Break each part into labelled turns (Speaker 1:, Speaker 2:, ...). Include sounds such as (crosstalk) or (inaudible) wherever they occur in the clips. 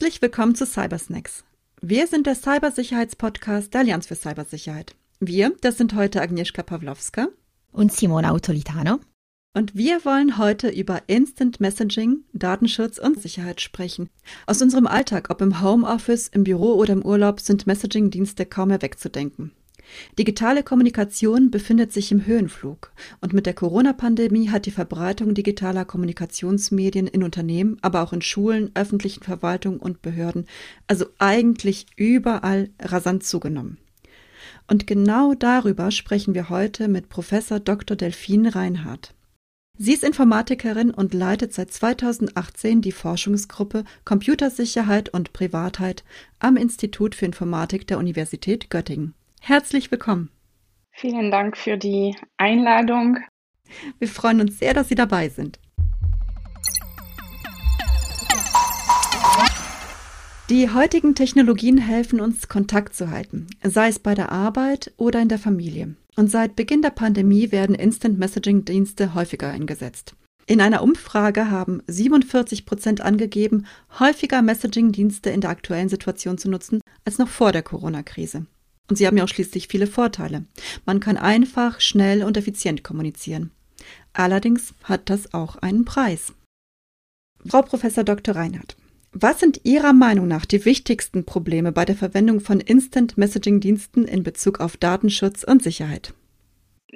Speaker 1: Herzlich willkommen zu Cybersnacks. Wir sind der Cybersicherheitspodcast der Allianz für Cybersicherheit. Wir, das sind heute Agnieszka Pawlowska
Speaker 2: und Simona Autolitano.
Speaker 1: Und wir wollen heute über Instant Messaging, Datenschutz und Sicherheit sprechen. Aus unserem Alltag, ob im Homeoffice, im Büro oder im Urlaub, sind Messaging-Dienste kaum mehr wegzudenken. Digitale Kommunikation befindet sich im Höhenflug und mit der Corona-Pandemie hat die Verbreitung digitaler Kommunikationsmedien in Unternehmen, aber auch in Schulen, öffentlichen Verwaltungen und Behörden, also eigentlich überall rasant zugenommen. Und genau darüber sprechen wir heute mit Professor Dr. Delphine Reinhardt. Sie ist Informatikerin und leitet seit 2018 die Forschungsgruppe Computersicherheit und Privatheit am Institut für Informatik der Universität Göttingen. Herzlich willkommen.
Speaker 3: Vielen Dank für die Einladung.
Speaker 1: Wir freuen uns sehr, dass Sie dabei sind. Die heutigen Technologien helfen uns, Kontakt zu halten, sei es bei der Arbeit oder in der Familie. Und seit Beginn der Pandemie werden Instant Messaging-Dienste häufiger eingesetzt. In einer Umfrage haben 47 Prozent angegeben, häufiger Messaging-Dienste in der aktuellen Situation zu nutzen als noch vor der Corona-Krise. Und sie haben ja auch schließlich viele Vorteile. Man kann einfach, schnell und effizient kommunizieren. Allerdings hat das auch einen Preis. Frau Professor Dr. Reinhardt, was sind Ihrer Meinung nach die wichtigsten Probleme bei der Verwendung von Instant Messaging Diensten in Bezug auf Datenschutz und Sicherheit?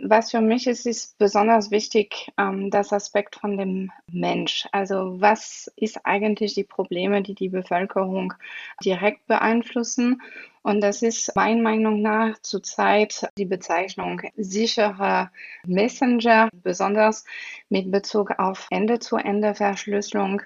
Speaker 3: Was für mich ist, ist besonders wichtig, ähm, das Aspekt von dem Mensch. Also was ist eigentlich die Probleme, die die Bevölkerung direkt beeinflussen? Und das ist meiner Meinung nach zurzeit die Bezeichnung sicherer Messenger, besonders mit Bezug auf Ende-zu-Ende-Verschlüsselung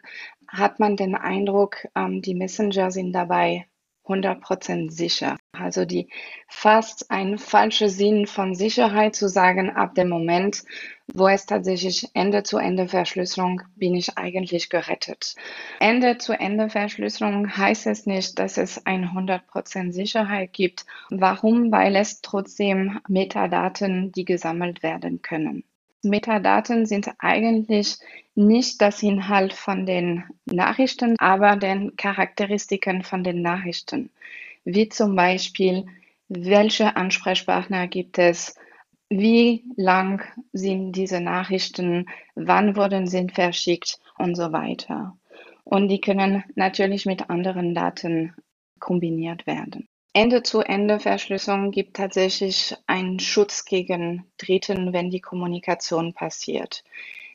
Speaker 3: hat man den Eindruck, ähm, die Messenger sind dabei 100% sicher. Also die fast ein falscher Sinn von Sicherheit zu sagen, ab dem Moment, wo es tatsächlich Ende-zu-Ende-Verschlüsselung bin ich eigentlich gerettet. Ende-zu-Ende-Verschlüsselung heißt es nicht, dass es 100% Sicherheit gibt. Warum? Weil es trotzdem Metadaten, die gesammelt werden können. Metadaten sind eigentlich nicht das Inhalt von den Nachrichten, aber den Charakteristiken von den Nachrichten, wie zum Beispiel, welche Ansprechpartner gibt es, wie lang sind diese Nachrichten, wann wurden sie verschickt und so weiter. Und die können natürlich mit anderen Daten kombiniert werden. Ende-zu-Ende-Verschlüsselung gibt tatsächlich einen Schutz gegen Dritten, wenn die Kommunikation passiert.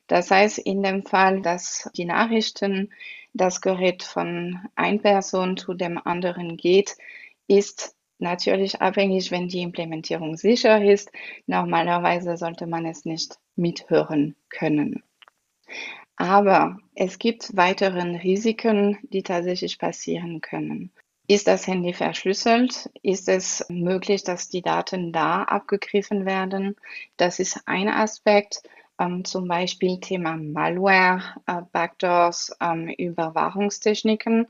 Speaker 3: Das heißt, in dem Fall, dass die Nachrichten, das Gerät von einer Person zu dem anderen geht, ist natürlich abhängig, wenn die Implementierung sicher ist. Normalerweise sollte man es nicht mithören können. Aber es gibt weitere Risiken, die tatsächlich passieren können. Ist das Handy verschlüsselt? Ist es möglich, dass die Daten da abgegriffen werden? Das ist ein Aspekt. Ähm, zum Beispiel Thema Malware, äh, Backdoors, ähm, Überwachungstechniken,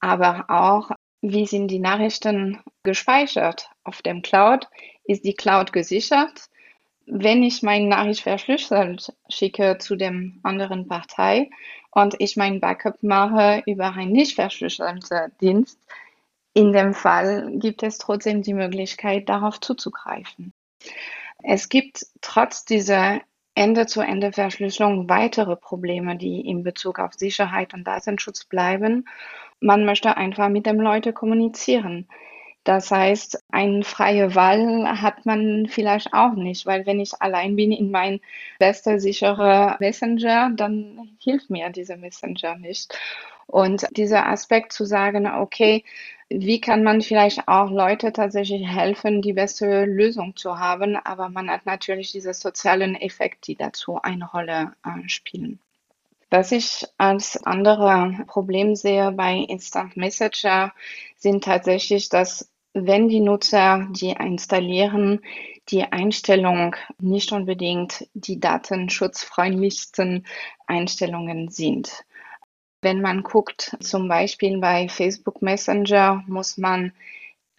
Speaker 3: aber auch, wie sind die Nachrichten gespeichert auf dem Cloud? Ist die Cloud gesichert? Wenn ich meine Nachricht verschlüsselt schicke zu dem anderen Partei und ich mein Backup mache über einen nicht verschlüsselten Dienst, in dem Fall gibt es trotzdem die Möglichkeit, darauf zuzugreifen. Es gibt trotz dieser Ende-zu-Ende-Verschlüsselung weitere Probleme, die in Bezug auf Sicherheit und Datenschutz bleiben. Man möchte einfach mit den Leuten kommunizieren. Das heißt, eine freie Wahl hat man vielleicht auch nicht, weil wenn ich allein bin in mein bester sicherer Messenger, dann hilft mir dieser Messenger nicht. Und dieser Aspekt zu sagen, okay, wie kann man vielleicht auch Leute tatsächlich helfen, die beste Lösung zu haben, aber man hat natürlich diese sozialen Effekte, die dazu eine Rolle äh, spielen. Was ich als andere Problem sehe bei Instant Messenger, sind tatsächlich, dass wenn die Nutzer die installieren, die Einstellung nicht unbedingt die datenschutzfreundlichsten Einstellungen sind. Wenn man guckt, zum Beispiel bei Facebook Messenger, muss man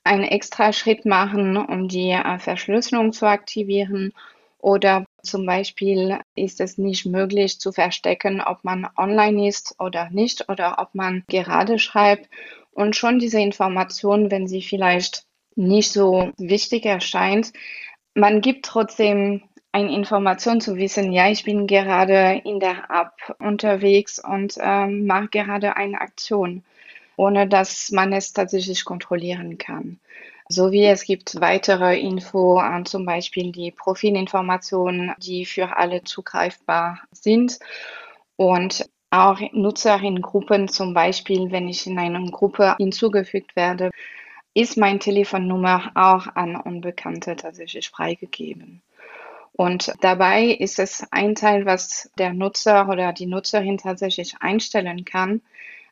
Speaker 3: einen extra Schritt machen, um die äh, Verschlüsselung zu aktivieren. Oder Zum Beispiel ist es nicht möglich zu verstecken, ob man online ist oder nicht oder ob man gerade schreibt. Und schon diese Information, wenn sie vielleicht nicht so wichtig erscheint, man gibt trotzdem eine Information zu wissen, ja, ich bin gerade in der App unterwegs und ähm, mache gerade eine Aktion, ohne dass man es tatsächlich kontrollieren kann. So wie es gibt weitere Info an zum Beispiel die Profilinformationen, die für alle zugreifbar sind und auch Nutzerinnengruppen zum Beispiel, wenn ich in eine Gruppe hinzugefügt werde, ist meine Telefonnummer auch an Unbekannte tatsächlich freigegeben. Und dabei ist es ein Teil, was der Nutzer oder die Nutzerin tatsächlich einstellen kann.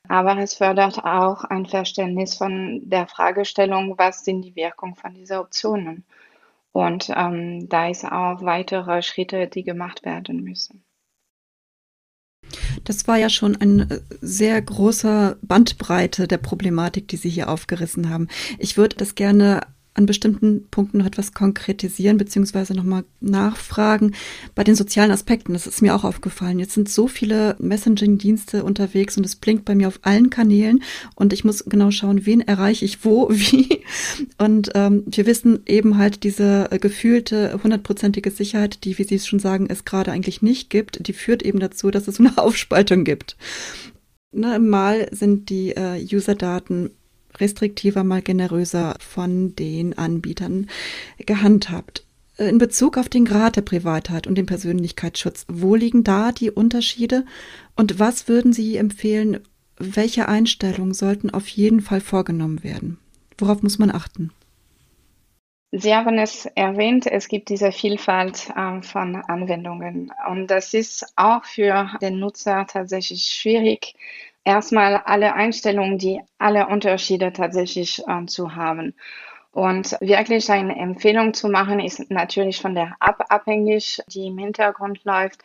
Speaker 3: Aber es fördert auch ein Verständnis von der Fragestellung, was sind die Wirkungen von diesen Optionen. Und ähm, da ist auch weitere Schritte, die gemacht werden müssen.
Speaker 1: Das war ja schon eine sehr große Bandbreite der Problematik, die Sie hier aufgerissen haben. Ich würde das gerne an bestimmten Punkten noch etwas konkretisieren beziehungsweise nochmal nachfragen bei den sozialen Aspekten. Das ist mir auch aufgefallen. Jetzt sind so viele Messaging-Dienste unterwegs und es blinkt bei mir auf allen Kanälen und ich muss genau schauen, wen erreiche ich wo, (laughs) wie. Und ähm, wir wissen eben halt diese äh, gefühlte hundertprozentige Sicherheit, die, wie Sie es schon sagen, es gerade eigentlich nicht gibt, die führt eben dazu, dass es (laughs) eine Aufspaltung gibt. Na, mal sind die äh, User-Daten restriktiver, mal generöser von den Anbietern gehandhabt. In Bezug auf den Grad der Privatheit und den Persönlichkeitsschutz, wo liegen da die Unterschiede und was würden Sie empfehlen, welche Einstellungen sollten auf jeden Fall vorgenommen werden? Worauf muss man achten?
Speaker 3: Sie haben es erwähnt, es gibt diese Vielfalt äh, von Anwendungen und das ist auch für den Nutzer tatsächlich schwierig, erstmal alle Einstellungen, die alle Unterschiede tatsächlich äh, zu haben. Und wirklich eine Empfehlung zu machen, ist natürlich von der App abhängig, die im Hintergrund läuft.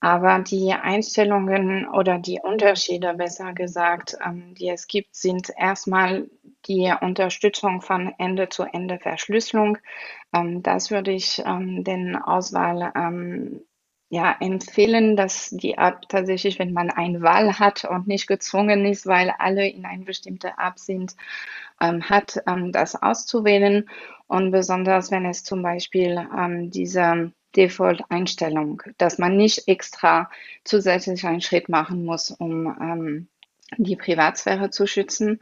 Speaker 3: Aber die Einstellungen oder die Unterschiede, besser gesagt, ähm, die es gibt, sind erstmal die Unterstützung von Ende-zu-Ende-Verschlüsselung. Ähm, das würde ich ähm, den Auswahl ja, empfehlen, dass die App tatsächlich, wenn man eine Wahl hat und nicht gezwungen ist, weil alle in eine bestimmte App sind, ähm, hat, ähm, das auszuwählen. Und besonders, wenn es zum Beispiel ähm, diese Default-Einstellung, dass man nicht extra zusätzlich einen Schritt machen muss, um ähm, die Privatsphäre zu schützen.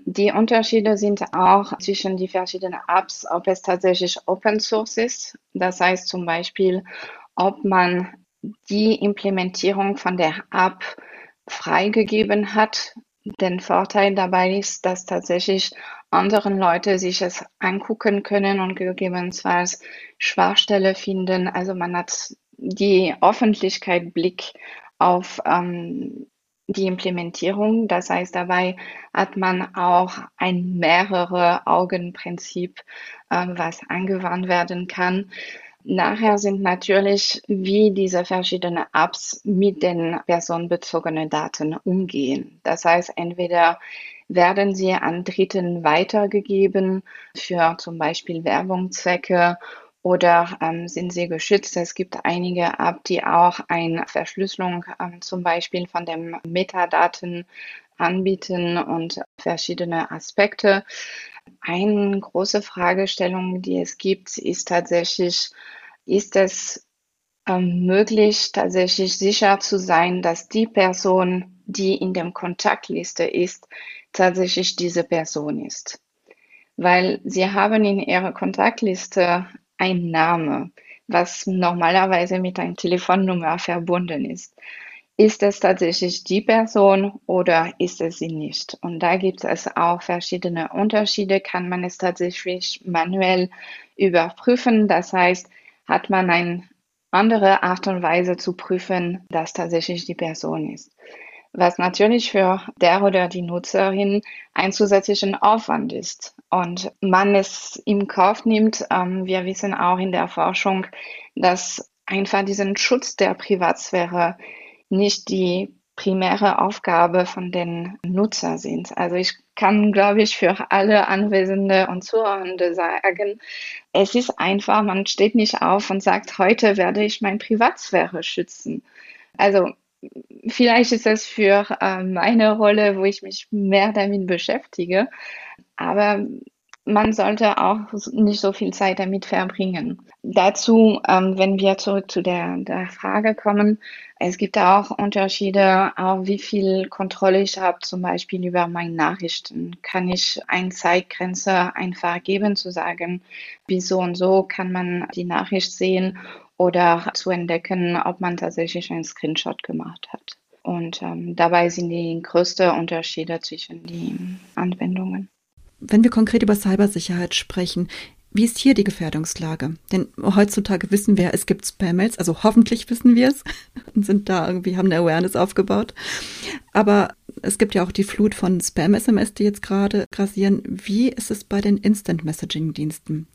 Speaker 3: Die Unterschiede sind auch zwischen die verschiedenen Apps, ob es tatsächlich Open Source ist. Das heißt zum Beispiel, ob man die Implementierung von der App freigegeben hat. Den Vorteil dabei ist, dass tatsächlich anderen Leute sich es angucken können und gegebenenfalls Schwachstelle finden. Also man hat die Öffentlichkeit Blick auf ähm, die Implementierung. Das heißt, dabei hat man auch ein mehrere Augen-Prinzip, äh, was angewandt werden kann. Nachher sind natürlich, wie diese verschiedenen Apps mit den personenbezogenen Daten umgehen. Das heißt, entweder werden sie an Dritten weitergegeben für zum Beispiel Werbungszwecke oder ähm, sind sie geschützt. Es gibt einige Apps, die auch eine Verschlüsselung ähm, zum Beispiel von den Metadaten anbieten und verschiedene Aspekte. Eine große Fragestellung, die es gibt, ist tatsächlich, ist es ähm, möglich, tatsächlich sicher zu sein, dass die Person, die in der Kontaktliste ist, tatsächlich diese Person ist. Weil sie haben in ihrer Kontaktliste einen Namen, was normalerweise mit einer Telefonnummer verbunden ist ist es tatsächlich die Person oder ist es sie nicht? Und da gibt es auch verschiedene Unterschiede. Kann man es tatsächlich manuell überprüfen? Das heißt, hat man eine andere Art und Weise zu prüfen, dass tatsächlich die Person ist. Was natürlich für der oder die Nutzerin ein zusätzlichen Aufwand ist. Und man es im Kauf nimmt, ähm, wir wissen auch in der Forschung, dass einfach diesen Schutz der Privatsphäre nicht die primäre Aufgabe von den Nutzer sind. Also ich kann, glaube ich, für alle Anwesende und Zuhörende sagen, es ist einfach, man steht nicht auf und sagt, heute werde ich meine Privatsphäre schützen. Also vielleicht ist es für äh, meine Rolle, wo ich mich mehr damit beschäftige, aber man sollte auch nicht so viel Zeit damit verbringen. Dazu, ähm, wenn wir zurück zu der, der Frage kommen, es gibt auch Unterschiede, auch wie viel Kontrolle ich habe, zum Beispiel über meine Nachrichten. Kann ich eine Zeitgrenze einfach geben, zu sagen, bis so und so kann man die Nachricht sehen oder zu entdecken, ob man tatsächlich einen Screenshot gemacht hat. Und ähm, dabei sind die größten Unterschiede zwischen den Anwendungen.
Speaker 1: Wenn wir konkret über Cybersicherheit sprechen, wie ist hier die Gefährdungslage? Denn heutzutage wissen wir, es gibt Spam-Mails, also hoffentlich wissen wir es (laughs) und sind da irgendwie, haben eine Awareness aufgebaut. Aber es gibt ja auch die Flut von Spam-SMS, die jetzt gerade grassieren. Wie ist es bei den Instant-Messaging-Diensten?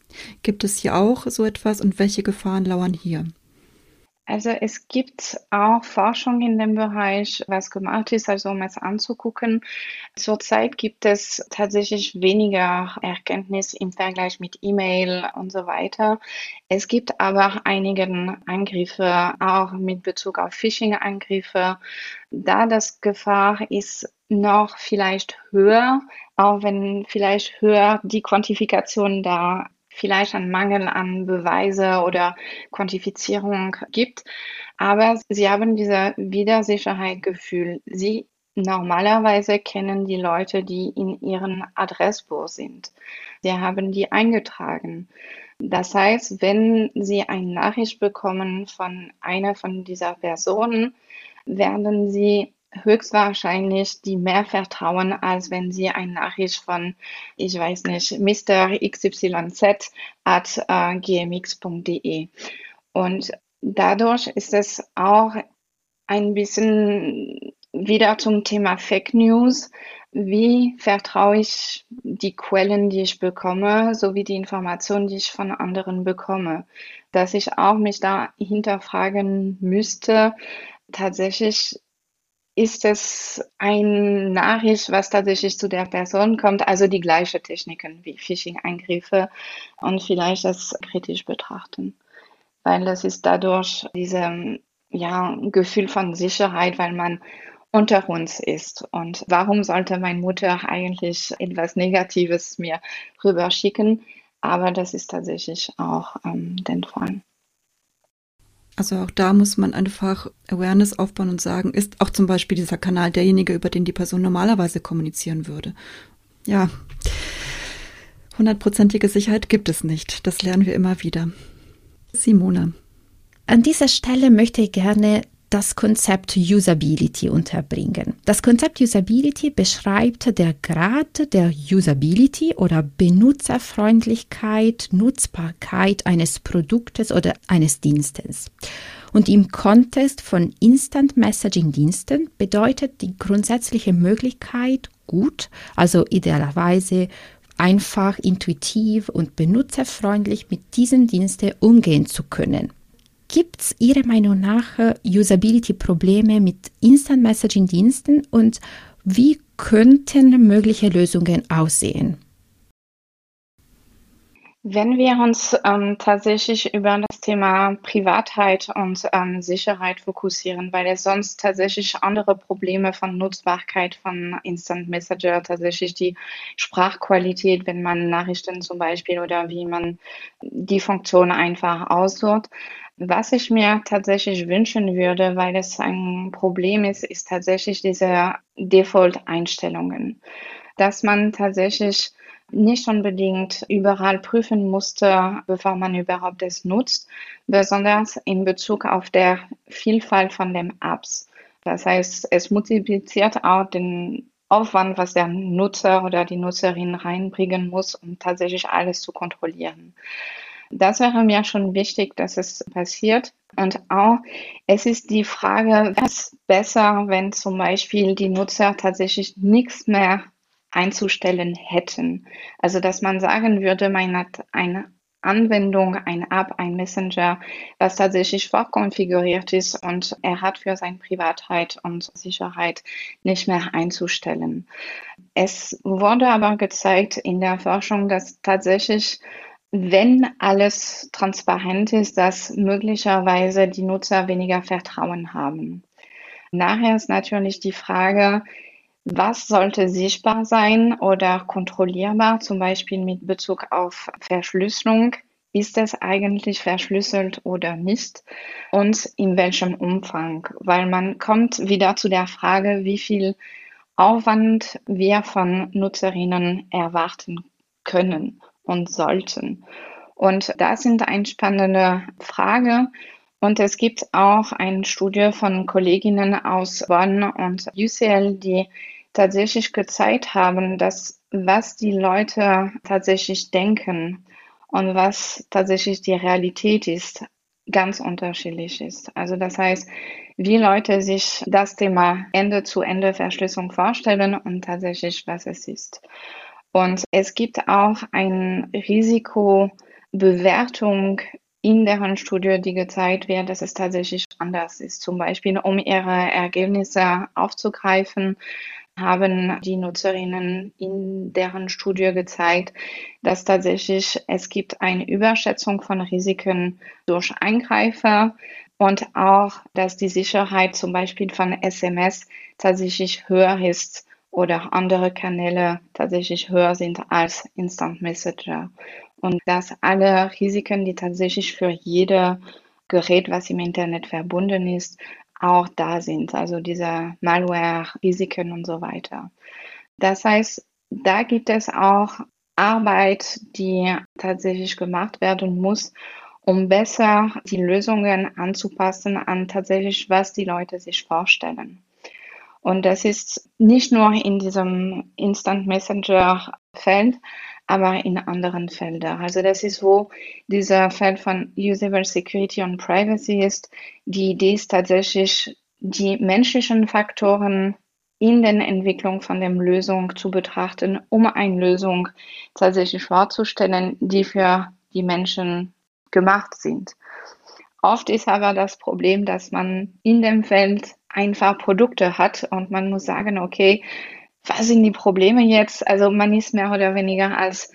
Speaker 1: Gibt es hier auch so etwas und welche Gefahren lauern hier?
Speaker 3: Also es gibt auch Forschung in dem Bereich, was gemacht ist, also um es anzugucken. Zurzeit gibt es tatsächlich weniger Erkenntnis im Vergleich mit E-Mail und so weiter. Es gibt aber einige Angriffe, auch mit Bezug auf Phishing-Angriffe. Da das Gefahr ist noch vielleicht höher, auch wenn vielleicht höher die Quantifikation da vielleicht einen Mangel an Beweise oder Quantifizierung gibt. Aber sie haben dieser Widersicherheitsgefühl. Sie normalerweise kennen die Leute, die in ihrem Adressbuch sind. Sie haben die eingetragen. Das heißt, wenn Sie eine Nachricht bekommen von einer von dieser Personen, werden Sie höchstwahrscheinlich die mehr vertrauen, als wenn sie eine Nachricht von, ich weiß nicht, Mr. XYZ at äh, gmx.de. Und dadurch ist es auch ein bisschen wieder zum Thema Fake News. Wie vertraue ich die Quellen, die ich bekomme, sowie die Informationen, die ich von anderen bekomme? Dass ich auch mich da hinterfragen müsste, tatsächlich ist es ein Nachricht, was tatsächlich zu der Person kommt, also die gleichen Techniken wie Phishing-Eingriffe und vielleicht das kritisch betrachten, weil das ist dadurch dieses ja, Gefühl von Sicherheit, weil man unter uns ist. Und warum sollte meine Mutter eigentlich etwas Negatives mir rüberschicken? Aber das ist tatsächlich auch ähm, den Fall.
Speaker 1: Also auch da muss man einfach Awareness aufbauen und sagen, ist auch zum Beispiel dieser Kanal derjenige, über den die Person normalerweise kommunizieren würde. Ja, hundertprozentige Sicherheit gibt es nicht. Das lernen wir immer wieder. Simone.
Speaker 2: An dieser Stelle möchte ich gerne das Konzept Usability unterbringen. Das Konzept Usability beschreibt der Grad der Usability oder Benutzerfreundlichkeit, Nutzbarkeit eines Produktes oder eines Dienstes. Und im Kontext von Instant Messaging Diensten bedeutet die grundsätzliche Möglichkeit gut, also idealerweise einfach, intuitiv und benutzerfreundlich mit diesen Diensten umgehen zu können. Gibt es Ihrer Meinung nach äh, Usability-Probleme mit Instant Messaging-Diensten und wie könnten mögliche Lösungen aussehen?
Speaker 3: Wenn wir uns ähm, tatsächlich über das Thema Privatheit und ähm, Sicherheit fokussieren, weil es sonst tatsächlich andere Probleme von Nutzbarkeit von Instant Messenger, tatsächlich die Sprachqualität, wenn man Nachrichten zum Beispiel oder wie man die Funktion einfach aussucht. Was ich mir tatsächlich wünschen würde, weil es ein Problem ist, ist tatsächlich diese Default-Einstellungen. Dass man tatsächlich nicht unbedingt überall prüfen musste, bevor man überhaupt es nutzt, besonders in Bezug auf der Vielfalt von den Apps. Das heißt, es multipliziert auch den Aufwand, was der Nutzer oder die Nutzerin reinbringen muss, um tatsächlich alles zu kontrollieren. Das wäre mir schon wichtig, dass es passiert. Und auch, es ist die Frage, was besser, wenn zum Beispiel die Nutzer tatsächlich nichts mehr einzustellen hätten. Also, dass man sagen würde, man hat eine Anwendung, ein App, ein Messenger, was tatsächlich vorkonfiguriert ist und er hat für seine Privatheit und Sicherheit nicht mehr einzustellen. Es wurde aber gezeigt in der Forschung, dass tatsächlich wenn alles transparent ist, dass möglicherweise die Nutzer weniger Vertrauen haben. Nachher ist natürlich die Frage, was sollte sichtbar sein oder kontrollierbar, zum Beispiel mit Bezug auf Verschlüsselung? Ist es eigentlich verschlüsselt oder nicht? Und in welchem Umfang? Weil man kommt wieder zu der Frage, wie viel Aufwand wir von Nutzerinnen erwarten können und sollten. Und das sind eine spannende Frage. Und es gibt auch eine Studie von Kolleginnen aus Bonn und UCL, die tatsächlich gezeigt haben, dass was die Leute tatsächlich denken und was tatsächlich die Realität ist, ganz unterschiedlich ist. Also das heißt, wie Leute sich das Thema Ende-zu-Ende-Verschlüsselung vorstellen und tatsächlich, was es ist. Und es gibt auch eine Risikobewertung in deren Studie, die gezeigt wird, dass es tatsächlich anders ist. Zum Beispiel, um ihre Ergebnisse aufzugreifen, haben die Nutzerinnen in deren Studie gezeigt, dass tatsächlich es gibt eine Überschätzung von Risiken durch Eingreifer und auch, dass die Sicherheit zum Beispiel von SMS tatsächlich höher ist oder andere Kanäle tatsächlich höher sind als Instant Messenger. Und dass alle Risiken, die tatsächlich für jede Gerät, was im Internet verbunden ist, auch da sind, also diese Malware-Risiken und so weiter. Das heißt, da gibt es auch Arbeit, die tatsächlich gemacht werden muss, um besser die Lösungen anzupassen an tatsächlich, was die Leute sich vorstellen. Und das ist nicht nur in diesem Instant Messenger Feld, aber in anderen Feldern. Also das ist, wo dieser Feld von Usable Security und Privacy ist. Die Idee ist tatsächlich, die menschlichen Faktoren in der Entwicklung von der Lösung zu betrachten, um eine Lösung tatsächlich vorzustellen, die für die Menschen gemacht sind. Oft ist aber das Problem, dass man in dem Feld einfach Produkte hat und man muss sagen, okay, was sind die Probleme jetzt? Also man ist mehr oder weniger als,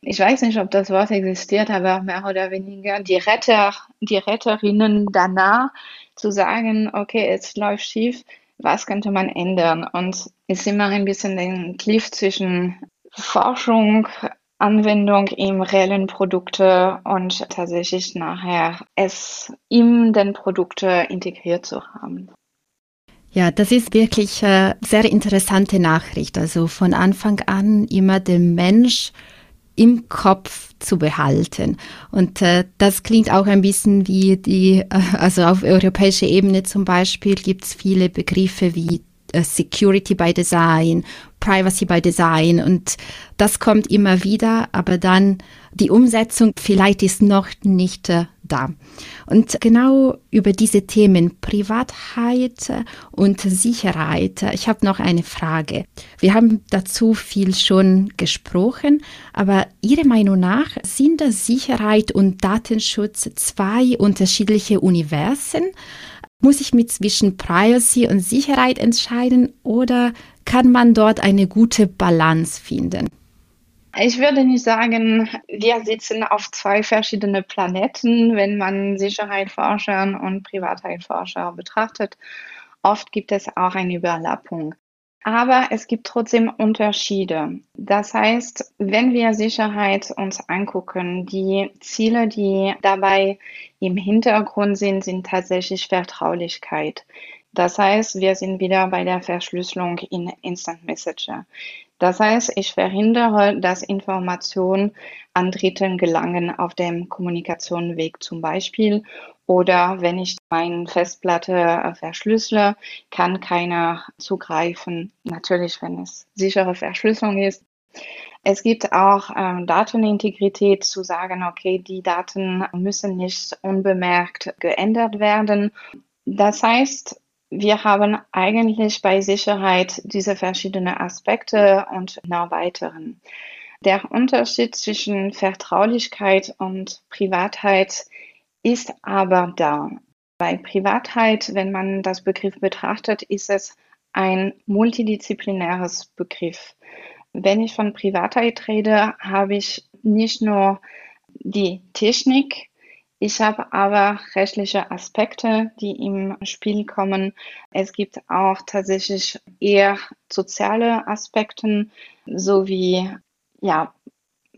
Speaker 3: ich weiß nicht, ob das Wort existiert, aber mehr oder weniger die Retter, die Retterinnen danach zu sagen, okay, es läuft schief, was könnte man ändern? Und ist immer ein bisschen den Cliff zwischen Forschung, Anwendung im reellen Produkte und tatsächlich nachher es in den Produkte integriert zu haben.
Speaker 2: Ja, das ist wirklich äh, sehr interessante Nachricht. Also von Anfang an immer den Mensch im Kopf zu behalten. Und äh, das klingt auch ein bisschen wie die, äh, also auf europäischer Ebene zum Beispiel gibt es viele Begriffe wie äh, Security by Design, Privacy by Design und das kommt immer wieder, aber dann die Umsetzung vielleicht ist noch nicht äh, da. Und genau über diese Themen Privatheit und Sicherheit, ich habe noch eine Frage. Wir haben dazu viel schon gesprochen, aber Ihrer Meinung nach sind Sicherheit und Datenschutz zwei unterschiedliche Universen? Muss ich mich zwischen Privacy und Sicherheit entscheiden oder kann man dort eine gute Balance finden?
Speaker 3: Ich würde nicht sagen, wir sitzen auf zwei verschiedene Planeten, wenn man Sicherheitsforscher und Privatheitsforscher betrachtet. Oft gibt es auch eine Überlappung. Aber es gibt trotzdem Unterschiede. Das heißt, wenn wir Sicherheit uns angucken, die Ziele, die dabei im Hintergrund sind, sind tatsächlich Vertraulichkeit. Das heißt, wir sind wieder bei der Verschlüsselung in Instant Messenger. Das heißt, ich verhindere, dass Informationen an Dritten gelangen auf dem Kommunikationsweg zum Beispiel. Oder wenn ich meine Festplatte äh, verschlüssele, kann keiner zugreifen. Natürlich, wenn es sichere Verschlüsselung ist. Es gibt auch ähm, Datenintegrität zu sagen, okay, die Daten müssen nicht unbemerkt geändert werden. Das heißt, wir haben eigentlich bei Sicherheit diese verschiedenen Aspekte und noch weiteren. Der Unterschied zwischen Vertraulichkeit und Privatheit ist aber da. Bei Privatheit, wenn man das Begriff betrachtet, ist es ein multidisziplinäres Begriff. Wenn ich von Privatheit rede, habe ich nicht nur die Technik, ich habe aber rechtliche Aspekte, die im Spiel kommen. Es gibt auch tatsächlich eher soziale Aspekte, sowie, ja,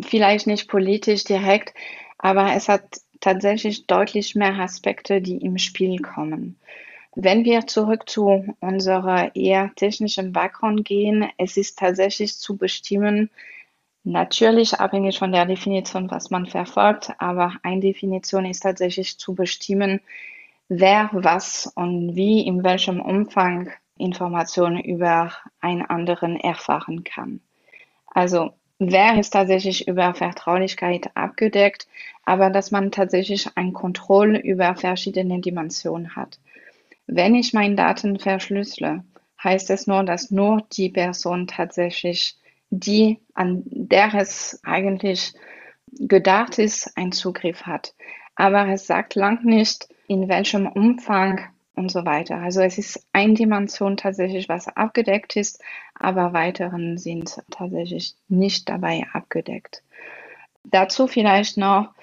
Speaker 3: vielleicht nicht politisch direkt, aber es hat tatsächlich deutlich mehr Aspekte, die im Spiel kommen. Wenn wir zurück zu unserer eher technischen Background gehen, es ist tatsächlich zu bestimmen, Natürlich abhängig von der Definition, was man verfolgt, aber eine Definition ist tatsächlich zu bestimmen, wer was und wie in welchem Umfang Informationen über einen anderen erfahren kann. Also wer ist tatsächlich über Vertraulichkeit abgedeckt, aber dass man tatsächlich ein Kontrolle über verschiedene Dimensionen hat. Wenn ich meine Daten verschlüssele, heißt es nur, dass nur die Person tatsächlich die, an der es eigentlich gedacht ist, einen Zugriff hat. Aber es sagt lang nicht, in welchem Umfang und so weiter. Also es ist eine Dimension tatsächlich, was abgedeckt ist, aber weiteren sind tatsächlich nicht dabei abgedeckt. Dazu vielleicht noch,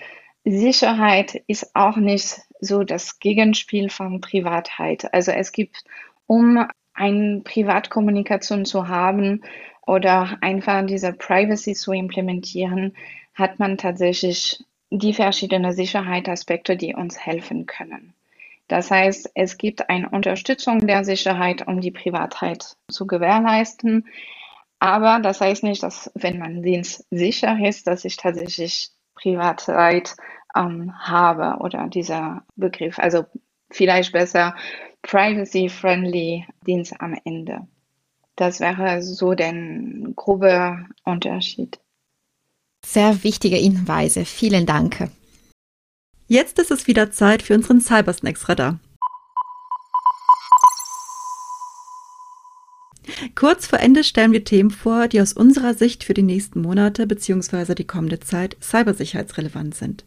Speaker 3: Sicherheit ist auch nicht so das Gegenspiel von Privatheit. Also es gibt, um eine Privatkommunikation zu haben, oder einfach diese Privacy zu implementieren, hat man tatsächlich die verschiedenen Sicherheitsaspekte, die uns helfen können. Das heißt, es gibt eine Unterstützung der Sicherheit, um die Privatheit zu gewährleisten. Aber das heißt nicht, dass wenn man Dienst sicher ist, dass ich tatsächlich Privatheit ähm, habe oder dieser Begriff. Also vielleicht besser privacy-friendly Dienst am Ende. Das wäre so der grobe Unterschied.
Speaker 2: Sehr wichtige Hinweise. Vielen Dank.
Speaker 1: Jetzt ist es wieder Zeit für unseren Cybersnacks Radar. Kurz vor Ende stellen wir Themen vor, die aus unserer Sicht für die nächsten Monate bzw. die kommende Zeit cybersicherheitsrelevant sind.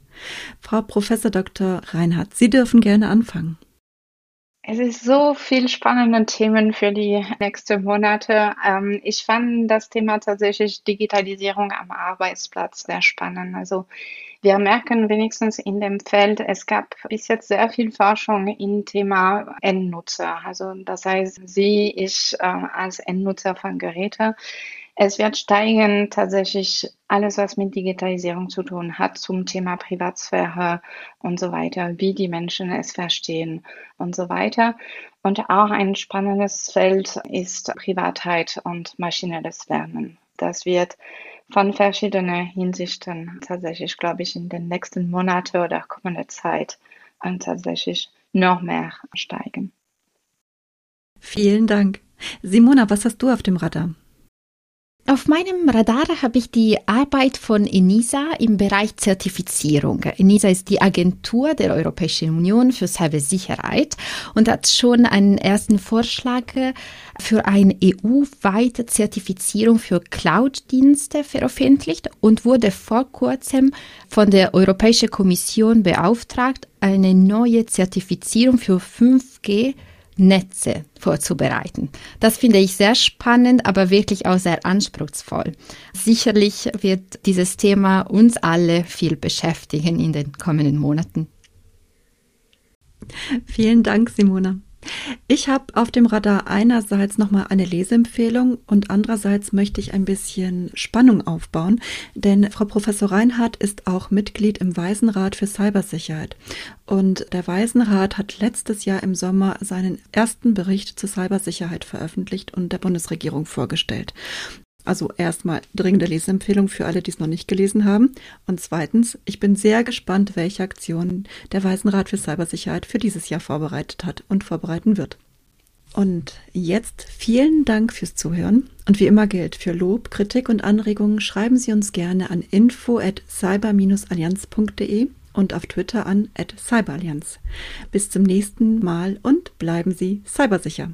Speaker 1: Frau Prof. Dr. Reinhardt, Sie dürfen gerne anfangen.
Speaker 3: Es ist so viel spannende Themen für die nächsten Monate. Ähm, ich fand das Thema tatsächlich Digitalisierung am Arbeitsplatz sehr spannend. Also wir merken wenigstens in dem Feld, es gab bis jetzt sehr viel Forschung im Thema Endnutzer. Also das heißt, Sie, ich äh, als Endnutzer von Geräten es wird steigen tatsächlich alles, was mit Digitalisierung zu tun hat, zum Thema Privatsphäre und so weiter, wie die Menschen es verstehen und so weiter. Und auch ein spannendes Feld ist Privatheit und maschinelles Lernen. Das wird von verschiedenen Hinsichten tatsächlich, glaube ich, in den nächsten Monaten oder kommende Zeit tatsächlich noch mehr steigen.
Speaker 1: Vielen Dank. Simona, was hast du auf dem Radar?
Speaker 2: Auf meinem Radar habe ich die Arbeit von ENISA im Bereich Zertifizierung. ENISA ist die Agentur der Europäischen Union für Cybersicherheit und hat schon einen ersten Vorschlag für eine EU-weite Zertifizierung für Cloud-Dienste veröffentlicht und wurde vor kurzem von der Europäischen Kommission beauftragt, eine neue Zertifizierung für 5G Netze vorzubereiten. Das finde ich sehr spannend, aber wirklich auch sehr anspruchsvoll. Sicherlich wird dieses Thema uns alle viel beschäftigen in den kommenden Monaten.
Speaker 1: Vielen Dank, Simona. Ich habe auf dem Radar einerseits nochmal eine Leseempfehlung und andererseits möchte ich ein bisschen Spannung aufbauen, denn Frau Professor Reinhardt ist auch Mitglied im Waisenrat für Cybersicherheit. Und der Waisenrat hat letztes Jahr im Sommer seinen ersten Bericht zur Cybersicherheit veröffentlicht und der Bundesregierung vorgestellt. Also erstmal dringende Leseempfehlung für alle, die es noch nicht gelesen haben. Und zweitens, ich bin sehr gespannt, welche Aktionen der Weißenrat für Cybersicherheit für dieses Jahr vorbereitet hat und vorbereiten wird. Und jetzt vielen Dank fürs Zuhören. Und wie immer gilt, für Lob, Kritik und Anregungen schreiben Sie uns gerne an info at cyber-allianz.de und auf Twitter an at cyberallianz. Bis zum nächsten Mal und bleiben Sie cybersicher.